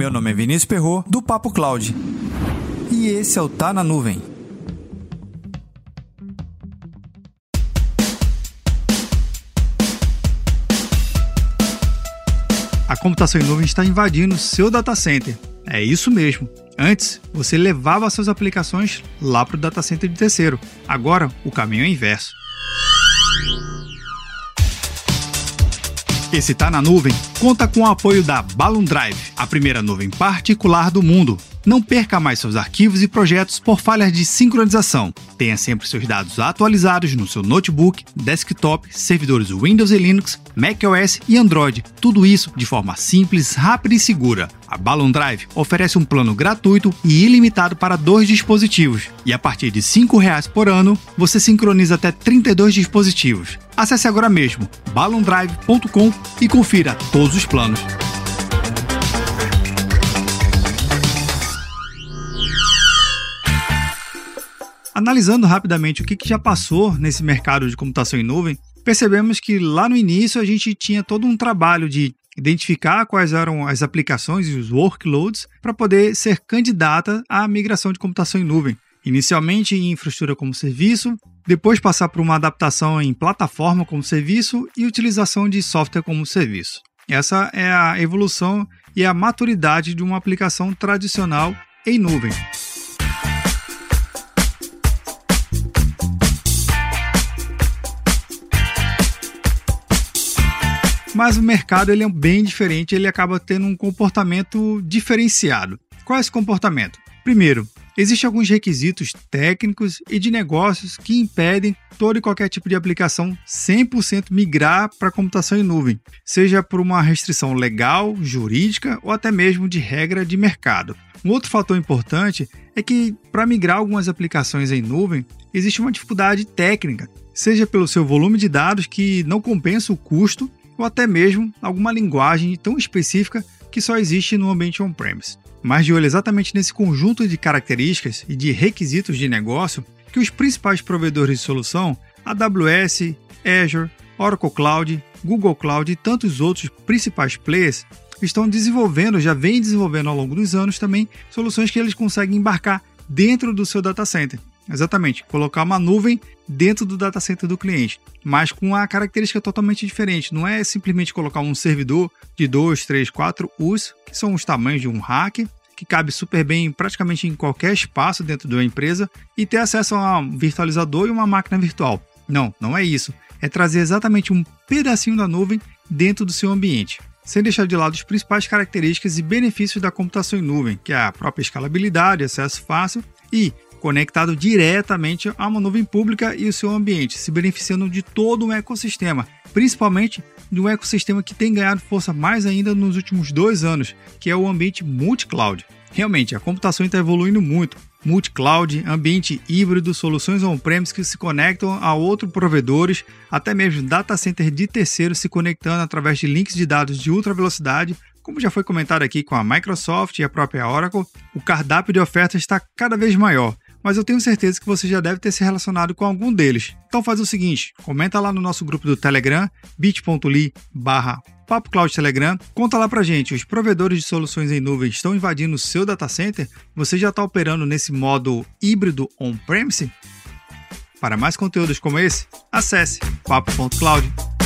Meu nome é Vinícius Perro do Papo Cloud. E esse é o Tá na Nuvem. A computação em nuvem está invadindo seu data center. É isso mesmo. Antes, você levava suas aplicações lá para o data center de terceiro. Agora, o caminho é inverso. Esse Tá na Nuvem conta com o apoio da Balloon Drive, a primeira nuvem particular do mundo. Não perca mais seus arquivos e projetos por falhas de sincronização. Tenha sempre seus dados atualizados no seu notebook, desktop, servidores Windows e Linux, macOS e Android. Tudo isso de forma simples, rápida e segura. A Balloon Drive oferece um plano gratuito e ilimitado para dois dispositivos. E a partir de R$ 5,00 por ano, você sincroniza até 32 dispositivos. Acesse agora mesmo balloondrive.com e confira todos os planos. Analisando rapidamente o que, já passou nesse mercado de computação em nuvem, percebemos que lá no início a gente tinha todo um trabalho de identificar quais eram as aplicações e os workloads para poder ser candidata à migração de computação em nuvem. Inicialmente em infraestrutura como serviço, depois passar por uma adaptação em plataforma como serviço e utilização de software como serviço. Essa é a evolução e a maturidade de uma aplicação tradicional em nuvem. Mas o mercado ele é bem diferente, ele acaba tendo um comportamento diferenciado. Qual é esse comportamento? Primeiro, existem alguns requisitos técnicos e de negócios que impedem todo e qualquer tipo de aplicação 100% migrar para computação em nuvem, seja por uma restrição legal, jurídica ou até mesmo de regra de mercado. Um outro fator importante é que para migrar algumas aplicações em nuvem, existe uma dificuldade técnica, seja pelo seu volume de dados que não compensa o custo ou até mesmo alguma linguagem tão específica que só existe no ambiente on-premise. Mas de olho exatamente nesse conjunto de características e de requisitos de negócio que os principais provedores de solução, AWS, Azure, Oracle Cloud, Google Cloud e tantos outros principais players estão desenvolvendo, já vem desenvolvendo ao longo dos anos também, soluções que eles conseguem embarcar dentro do seu data center. Exatamente, colocar uma nuvem dentro do data center do cliente, mas com uma característica totalmente diferente. Não é simplesmente colocar um servidor de 2, 3, 4 US, que são os tamanhos de um rack, que cabe super bem praticamente em qualquer espaço dentro de uma empresa, e ter acesso a um virtualizador e uma máquina virtual. Não, não é isso. É trazer exatamente um pedacinho da nuvem dentro do seu ambiente sem deixar de lado as principais características e benefícios da computação em nuvem, que é a própria escalabilidade, acesso fácil e conectado diretamente a uma nuvem pública e o seu ambiente, se beneficiando de todo um ecossistema, principalmente de um ecossistema que tem ganhado força mais ainda nos últimos dois anos, que é o ambiente multi-cloud. Realmente, a computação está evoluindo muito. Multi-cloud, ambiente híbrido, soluções on-premise que se conectam a outros provedores, até mesmo data center de terceiros se conectando através de links de dados de ultra velocidade, como já foi comentado aqui com a Microsoft e a própria Oracle, o cardápio de ofertas está cada vez maior mas eu tenho certeza que você já deve ter se relacionado com algum deles. Então faz o seguinte, comenta lá no nosso grupo do Telegram, bit.ly barra Telegram, conta lá pra gente, os provedores de soluções em nuvem estão invadindo o seu data center? Você já está operando nesse modo híbrido on-premise? Para mais conteúdos como esse, acesse papo.cloud.